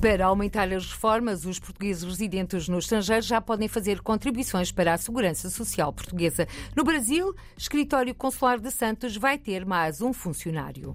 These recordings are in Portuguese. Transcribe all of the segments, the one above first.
Para aumentar as reformas, os portugueses residentes no estrangeiro já podem fazer contribuições para a segurança social portuguesa. No Brasil, escritório consular de Santos vai ter mais um funcionário.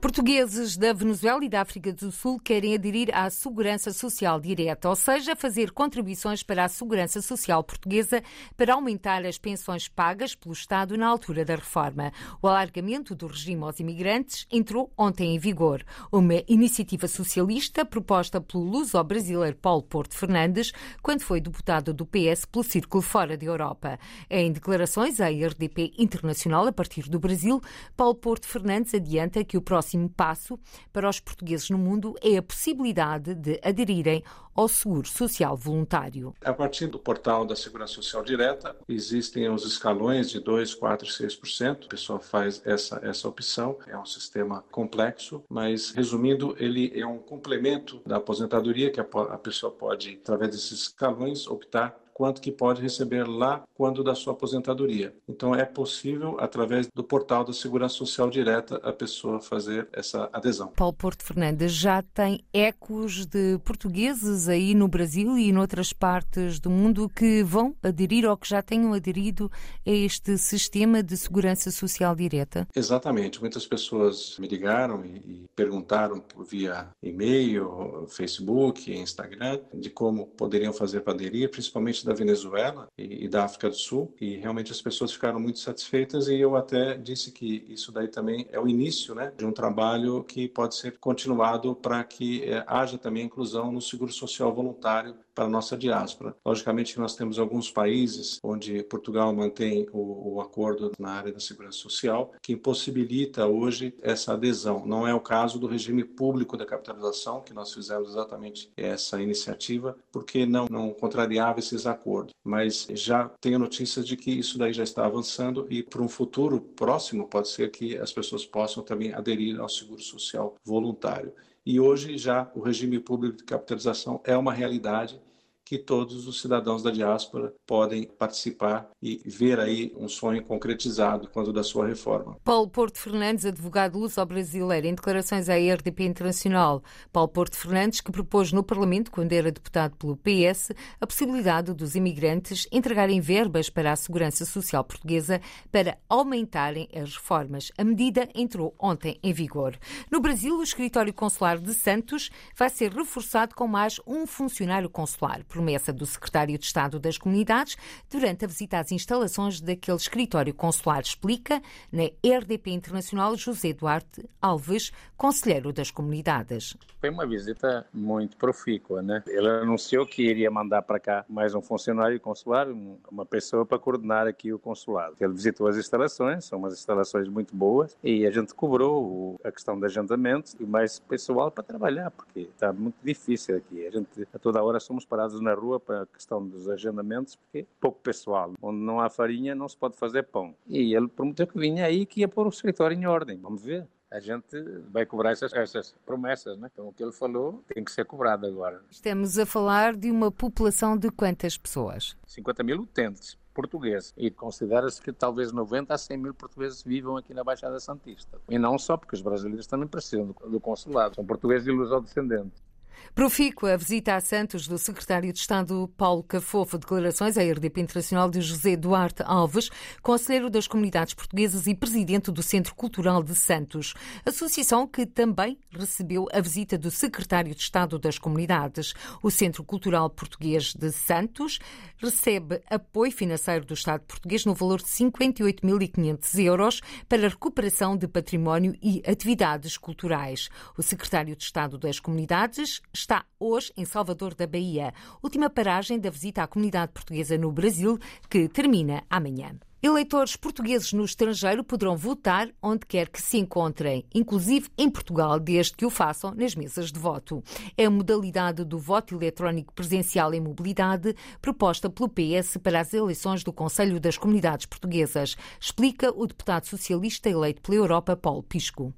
Portugueses da Venezuela e da África do Sul querem aderir à Segurança Social Direta, ou seja, fazer contribuições para a Segurança Social Portuguesa para aumentar as pensões pagas pelo Estado na altura da reforma. O alargamento do regime aos imigrantes entrou ontem em vigor. Uma iniciativa socialista proposta pelo luso-brasileiro Paulo Porto Fernandes, quando foi deputado do PS pelo Círculo Fora da Europa. Em declarações à RDP Internacional a partir do Brasil, Paulo Porto Fernandes adianta que o próximo próximo passo para os portugueses no mundo é a possibilidade de aderirem ao seguro social voluntário. A partir do portal da Segurança Social Direta, existem os escalões de 2, 4, 6%. A pessoa faz essa, essa opção. É um sistema complexo, mas resumindo, ele é um complemento da aposentadoria que a, a pessoa pode, através desses escalões, optar quanto que pode receber lá quando da sua aposentadoria. Então é possível através do portal da Segurança Social Direta a pessoa fazer essa adesão. Paulo Porto Fernandes já tem ecos de portugueses aí no Brasil e em outras partes do mundo que vão aderir ou que já tenham aderido a este sistema de segurança social direta? Exatamente. Muitas pessoas me ligaram e, e perguntaram via e-mail, Facebook, Instagram, de como poderiam fazer para aderir, principalmente da Venezuela e, e, da África do Sul e realmente as pessoas ficaram muito satisfeitas e eu até disse que isso daí também é o início né, de um trabalho que pode ser continuado para que é, haja também inclusão no seguro social voluntário para a nossa diáspora. Logicamente nós temos alguns países onde Portugal mantém o, o acordo na área da segurança social que impossibilita hoje essa adesão. Não é o caso do regime público da capitalização, que nós fizemos exatamente essa iniciativa, porque não, não contrariava esses acordos. Mas já tenho notícias de que isso daí já está avançando e para um futuro próximo pode ser que as pessoas possam também aderir ao seguro social voluntário. E hoje já o regime público de capitalização é uma realidade que todos os cidadãos da diáspora podem participar e ver aí um sonho concretizado quando da sua reforma. Paulo Porto Fernandes, advogado luso-brasileiro, em declarações à RDP Internacional. Paulo Porto Fernandes, que propôs no Parlamento, quando era deputado pelo PS, a possibilidade dos imigrantes entregarem verbas para a segurança social portuguesa para aumentarem as reformas. A medida entrou ontem em vigor. No Brasil, o escritório consular de Santos vai ser reforçado com mais um funcionário consular promessa do secretário de Estado das Comunidades durante a visita às instalações daquele escritório consular, explica na RDP Internacional José Duarte Alves, conselheiro das comunidades. Foi uma visita muito profícua, né? Ele anunciou que iria mandar para cá mais um funcionário consular, uma pessoa para coordenar aqui o consulado. Ele visitou as instalações, são umas instalações muito boas, e a gente cobrou a questão de agendamento e mais pessoal para trabalhar, porque está muito difícil aqui. A gente a toda hora somos parados na rua para a questão dos agendamentos, porque pouco pessoal. Onde não há farinha, não se pode fazer pão. E ele prometeu que vinha aí que ia pôr o escritório em ordem. Vamos ver a gente vai cobrar essas, essas, promessas, né? Então o que ele falou tem que ser cobrado agora. Estamos a falar de uma população de quantas pessoas? 50 mil utentes portugueses. E considera-se que talvez 90 a 100 mil portugueses vivam aqui na Baixada Santista. E não só, porque os brasileiros também precisam do, do consulado. São portugueses e luso-descendentes. Profícua a visita a Santos do secretário de Estado Paulo Cafofo. Declarações à RDP Internacional de José Duarte Alves, conselheiro das comunidades portuguesas e presidente do Centro Cultural de Santos. Associação que também recebeu a visita do secretário de Estado das Comunidades. O Centro Cultural Português de Santos recebe apoio financeiro do Estado português no valor de 58.500 euros para a recuperação de património e atividades culturais. O secretário de Estado das Comunidades está hoje em Salvador da Bahia, última paragem da visita à comunidade portuguesa no Brasil, que termina amanhã. Eleitores portugueses no estrangeiro poderão votar onde quer que se encontrem, inclusive em Portugal, desde que o façam nas mesas de voto. É a modalidade do voto eletrónico presencial em mobilidade proposta pelo PS para as eleições do Conselho das Comunidades Portuguesas, explica o deputado socialista eleito pela Europa, Paulo Pisco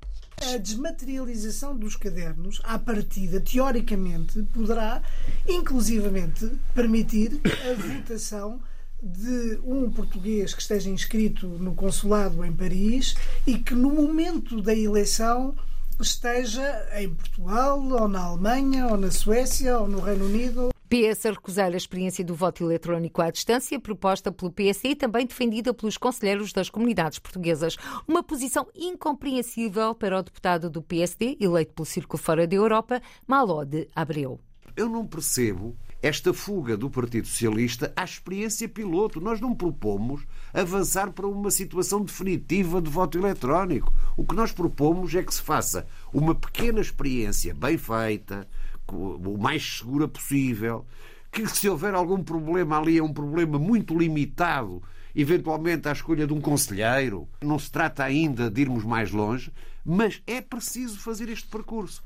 a desmaterialização dos cadernos, à partida, teoricamente, poderá, inclusivamente, permitir a votação de um português que esteja inscrito no consulado em Paris e que no momento da eleição esteja em Portugal, ou na Alemanha, ou na Suécia, ou no Reino Unido. PS a recusar a experiência do voto eletrónico à distância, proposta pelo PSD e também defendida pelos conselheiros das comunidades portuguesas. Uma posição incompreensível para o deputado do PSD, eleito pelo Círculo Fora da Europa, Malode Abreu. Eu não percebo esta fuga do Partido Socialista à experiência piloto. Nós não propomos avançar para uma situação definitiva de voto eletrónico. O que nós propomos é que se faça uma pequena experiência bem feita, o mais segura possível, que se houver algum problema ali é um problema muito limitado, eventualmente à escolha de um conselheiro. Não se trata ainda de irmos mais longe, mas é preciso fazer este percurso.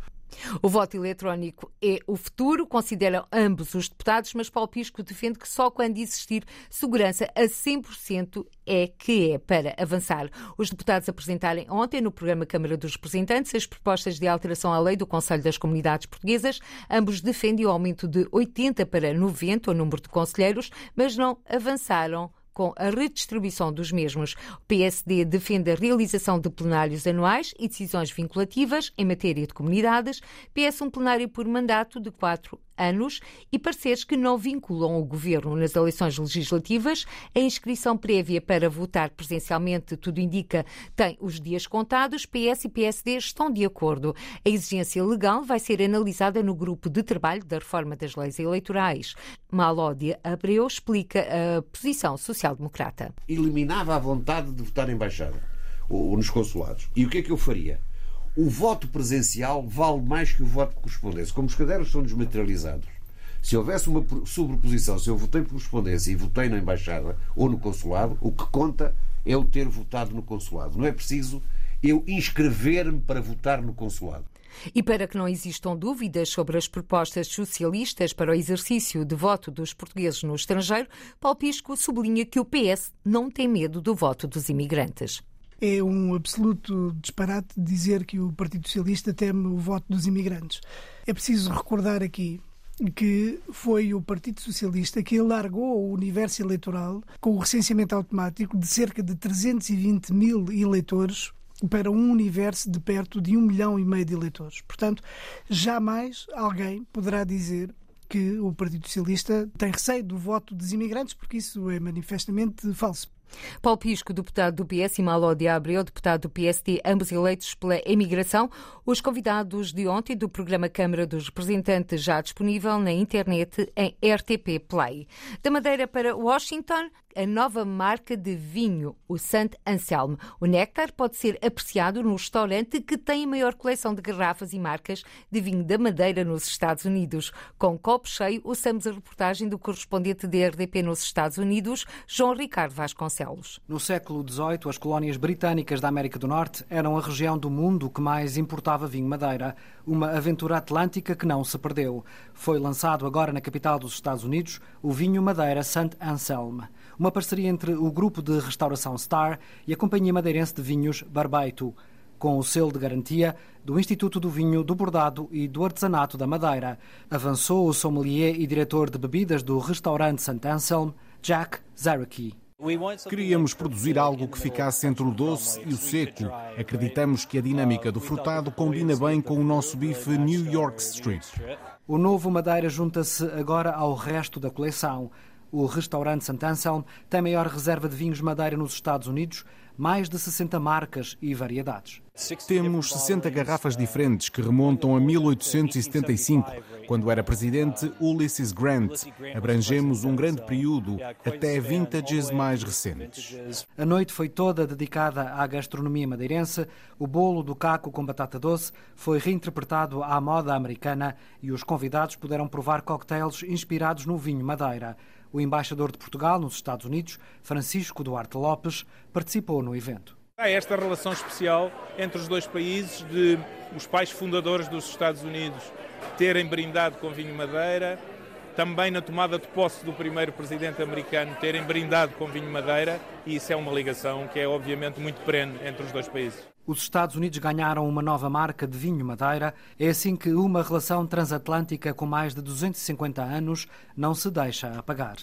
O voto eletrónico é o futuro, consideram ambos os deputados, mas Paulo Pisco defende que só quando existir segurança a 100% é que é para avançar. Os deputados apresentarem ontem no programa Câmara dos Representantes as propostas de alteração à lei do Conselho das Comunidades Portuguesas. Ambos defendem o aumento de 80 para 90 o número de conselheiros, mas não avançaram com a redistribuição dos mesmos. O PSD defende a realização de plenários anuais e decisões vinculativas em matéria de comunidades. PS um plenário por mandato de quatro anos e pareceres que não vinculam o governo nas eleições legislativas. A inscrição prévia para votar presencialmente, tudo indica, tem os dias contados. PS e PSD estão de acordo. A exigência legal vai ser analisada no grupo de trabalho da reforma das leis eleitorais. Malódia Abreu explica a posição social-democrata. Eliminava a vontade de votar em embaixada ou nos consulados. E o que é que eu faria? O voto presencial vale mais que o voto por correspondência. Como os cadernos são desmaterializados, se houvesse uma sobreposição, se eu votei por correspondência e votei na embaixada ou no consulado, o que conta é eu ter votado no consulado. Não é preciso eu inscrever-me para votar no consulado. E para que não existam dúvidas sobre as propostas socialistas para o exercício de voto dos portugueses no estrangeiro, Paulo Pisco sublinha que o PS não tem medo do voto dos imigrantes. É um absoluto disparate dizer que o Partido Socialista teme o voto dos imigrantes. É preciso recordar aqui que foi o Partido Socialista que alargou o universo eleitoral com o recenseamento automático de cerca de 320 mil eleitores para um universo de perto de um milhão e meio de eleitores. Portanto, jamais alguém poderá dizer que o Partido Socialista tem receio do voto dos imigrantes, porque isso é manifestamente falso. Paulo Pisco, deputado do PS, e Malo de Abreu, deputado do PSD, ambos eleitos pela emigração. Os convidados de ontem do programa Câmara dos Representantes já disponível na internet em RTP Play. Da Madeira para Washington, a nova marca de vinho, o Saint Anselme. O néctar pode ser apreciado no restaurante que tem a maior coleção de garrafas e marcas de vinho da Madeira nos Estados Unidos. Com copo cheio, ouçamos a reportagem do correspondente da RDP nos Estados Unidos, João Ricardo Vasconcelos. No século XVIII, as colónias britânicas da América do Norte eram a região do mundo que mais importava vinho Madeira. Uma aventura atlântica que não se perdeu. Foi lançado agora na capital dos Estados Unidos o vinho Madeira Saint Anselme uma parceria entre o grupo de restauração Star e a Companhia Madeirense de Vinhos Barbeito, com o selo de garantia do Instituto do Vinho, do Bordado e do Artesanato da Madeira. Avançou o sommelier e diretor de bebidas do restaurante St. Anselm, Jack Zaraki. Queríamos produzir algo que ficasse entre o doce e o seco. Acreditamos que a dinâmica do frutado combina bem com o nosso bife New York Strip. O novo Madeira junta-se agora ao resto da coleção. O restaurante St. Anselm tem maior reserva de vinhos Madeira nos Estados Unidos, mais de 60 marcas e variedades. Temos 60 garrafas diferentes que remontam a 1875, quando era presidente Ulysses Grant. Abrangemos um grande período, até vintages mais recentes. A noite foi toda dedicada à gastronomia madeirense. O bolo do caco com batata doce foi reinterpretado à moda americana e os convidados puderam provar cocktails inspirados no vinho Madeira. O embaixador de Portugal nos Estados Unidos, Francisco Duarte Lopes, participou no evento. Há esta relação especial entre os dois países de os pais fundadores dos Estados Unidos terem brindado com vinho Madeira, também na tomada de posse do primeiro presidente americano terem brindado com vinho Madeira e isso é uma ligação que é obviamente muito perene entre os dois países. Os Estados Unidos ganharam uma nova marca de vinho Madeira. É assim que uma relação transatlântica com mais de 250 anos não se deixa apagar.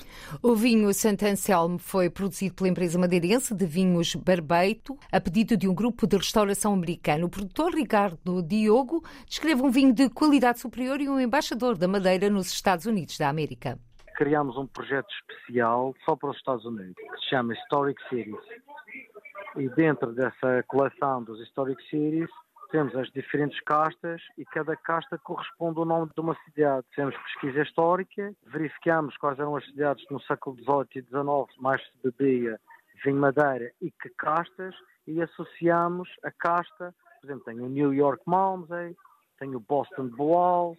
O vinho Santo Anselmo foi produzido pela empresa madeirense de vinhos Barbeito, a pedido de um grupo de restauração americano. O produtor Ricardo Diogo descreve um vinho de qualidade superior e um embaixador da Madeira nos Estados Unidos da América. Criámos um projeto especial só para os Estados Unidos, que se chama Historic Cities e dentro dessa coleção dos Historic Cities temos as diferentes castas e cada casta corresponde ao nome de uma cidade. Temos pesquisa histórica, verificamos quais eram as cidades no século XVIII e XIX mais se bebia vinho madeira e que castas e associamos a casta, por exemplo, tem o New York Malmsey, tem o Boston Boal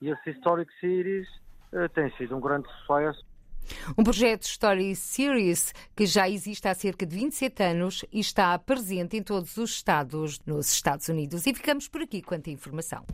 e esse Historic Cities uh, tem sido um grande sucesso. Um projeto Story Series que já existe há cerca de 27 anos e está presente em todos os estados nos Estados Unidos. E ficamos por aqui quanto à informação.